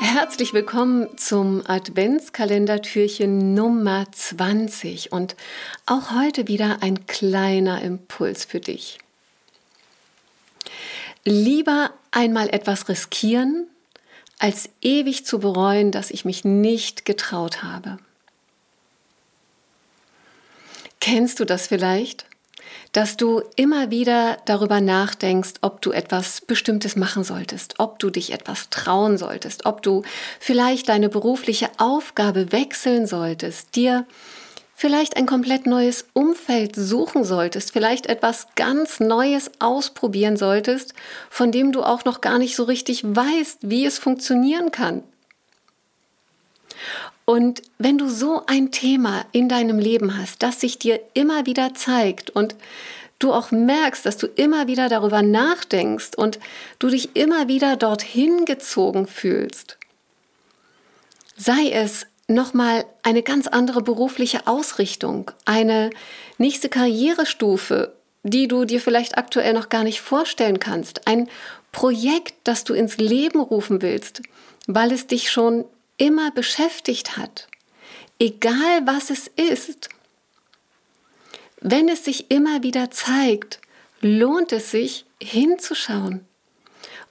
Herzlich willkommen zum Adventskalendertürchen Nummer 20 und auch heute wieder ein kleiner Impuls für dich. Lieber einmal etwas riskieren, als ewig zu bereuen, dass ich mich nicht getraut habe. Kennst du das vielleicht? Dass du immer wieder darüber nachdenkst, ob du etwas Bestimmtes machen solltest, ob du dich etwas trauen solltest, ob du vielleicht deine berufliche Aufgabe wechseln solltest, dir vielleicht ein komplett neues Umfeld suchen solltest, vielleicht etwas ganz Neues ausprobieren solltest, von dem du auch noch gar nicht so richtig weißt, wie es funktionieren kann. Und wenn du so ein Thema in deinem Leben hast, das sich dir immer wieder zeigt und du auch merkst, dass du immer wieder darüber nachdenkst und du dich immer wieder dorthin gezogen fühlst, sei es nochmal eine ganz andere berufliche Ausrichtung, eine nächste Karrierestufe, die du dir vielleicht aktuell noch gar nicht vorstellen kannst, ein Projekt, das du ins Leben rufen willst, weil es dich schon immer beschäftigt hat, egal was es ist, wenn es sich immer wieder zeigt, lohnt es sich hinzuschauen.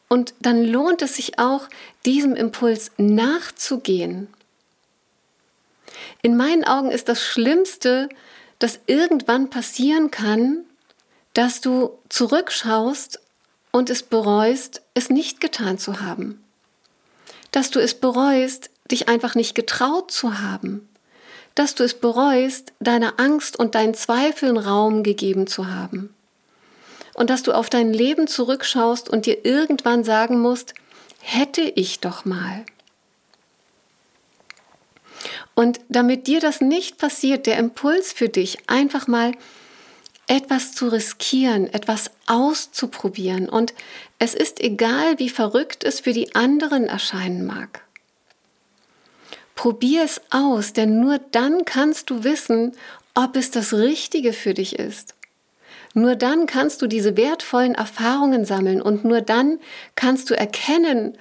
Und dann lohnt es sich auch, diesem Impuls nachzugehen. In meinen Augen ist das Schlimmste, das irgendwann passieren kann, dass du zurückschaust und es bereust, es nicht getan zu haben. Dass du es bereust, dich einfach nicht getraut zu haben, dass du es bereust, deiner Angst und deinen Zweifeln Raum gegeben zu haben. Und dass du auf dein Leben zurückschaust und dir irgendwann sagen musst, hätte ich doch mal. Und damit dir das nicht passiert, der Impuls für dich, einfach mal etwas zu riskieren, etwas auszuprobieren. Und es ist egal, wie verrückt es für die anderen erscheinen mag. Probier es aus, denn nur dann kannst du wissen, ob es das Richtige für dich ist. Nur dann kannst du diese wertvollen Erfahrungen sammeln und nur dann kannst du erkennen,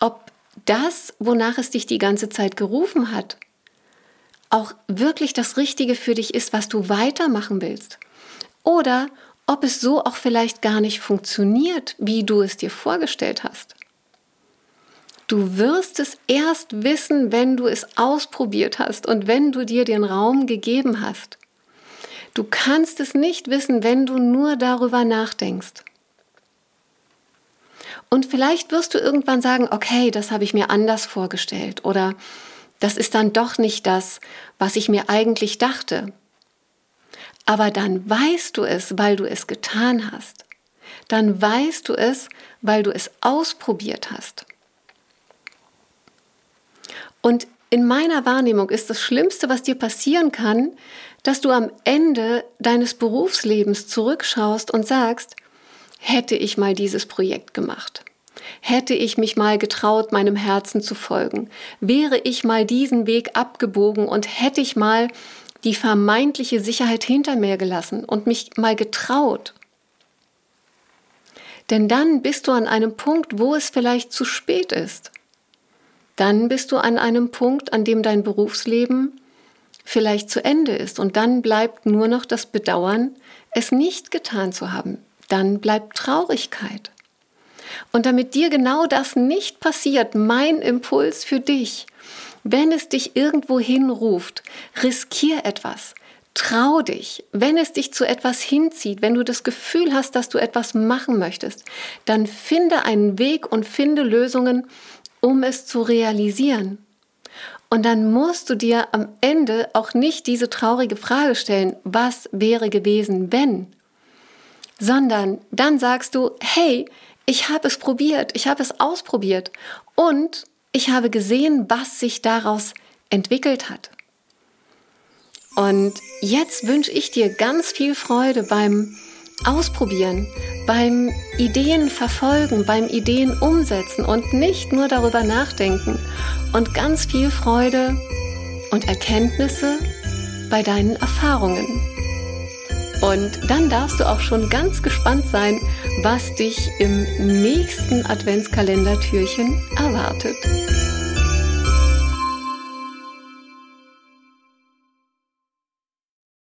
ob das, wonach es dich die ganze Zeit gerufen hat, auch wirklich das Richtige für dich ist, was du weitermachen willst. Oder ob es so auch vielleicht gar nicht funktioniert, wie du es dir vorgestellt hast. Du wirst es erst wissen, wenn du es ausprobiert hast und wenn du dir den Raum gegeben hast. Du kannst es nicht wissen, wenn du nur darüber nachdenkst. Und vielleicht wirst du irgendwann sagen, okay, das habe ich mir anders vorgestellt oder das ist dann doch nicht das, was ich mir eigentlich dachte. Aber dann weißt du es, weil du es getan hast. Dann weißt du es, weil du es ausprobiert hast. Und in meiner Wahrnehmung ist das Schlimmste, was dir passieren kann, dass du am Ende deines Berufslebens zurückschaust und sagst, hätte ich mal dieses Projekt gemacht. Hätte ich mich mal getraut, meinem Herzen zu folgen, wäre ich mal diesen Weg abgebogen und hätte ich mal die vermeintliche Sicherheit hinter mir gelassen und mich mal getraut. Denn dann bist du an einem Punkt, wo es vielleicht zu spät ist dann bist du an einem Punkt, an dem dein Berufsleben vielleicht zu Ende ist und dann bleibt nur noch das Bedauern, es nicht getan zu haben. Dann bleibt Traurigkeit. Und damit dir genau das nicht passiert, mein Impuls für dich, wenn es dich irgendwo hinruft, riskier etwas. Trau dich, wenn es dich zu etwas hinzieht, wenn du das Gefühl hast, dass du etwas machen möchtest, dann finde einen Weg und finde Lösungen, um es zu realisieren. Und dann musst du dir am Ende auch nicht diese traurige Frage stellen, was wäre gewesen, wenn, sondern dann sagst du, hey, ich habe es probiert, ich habe es ausprobiert und ich habe gesehen, was sich daraus entwickelt hat. Und jetzt wünsche ich dir ganz viel Freude beim Ausprobieren, beim Ideen verfolgen, beim Ideen umsetzen und nicht nur darüber nachdenken und ganz viel Freude und Erkenntnisse bei deinen Erfahrungen. Und dann darfst du auch schon ganz gespannt sein, was dich im nächsten Adventskalendertürchen erwartet.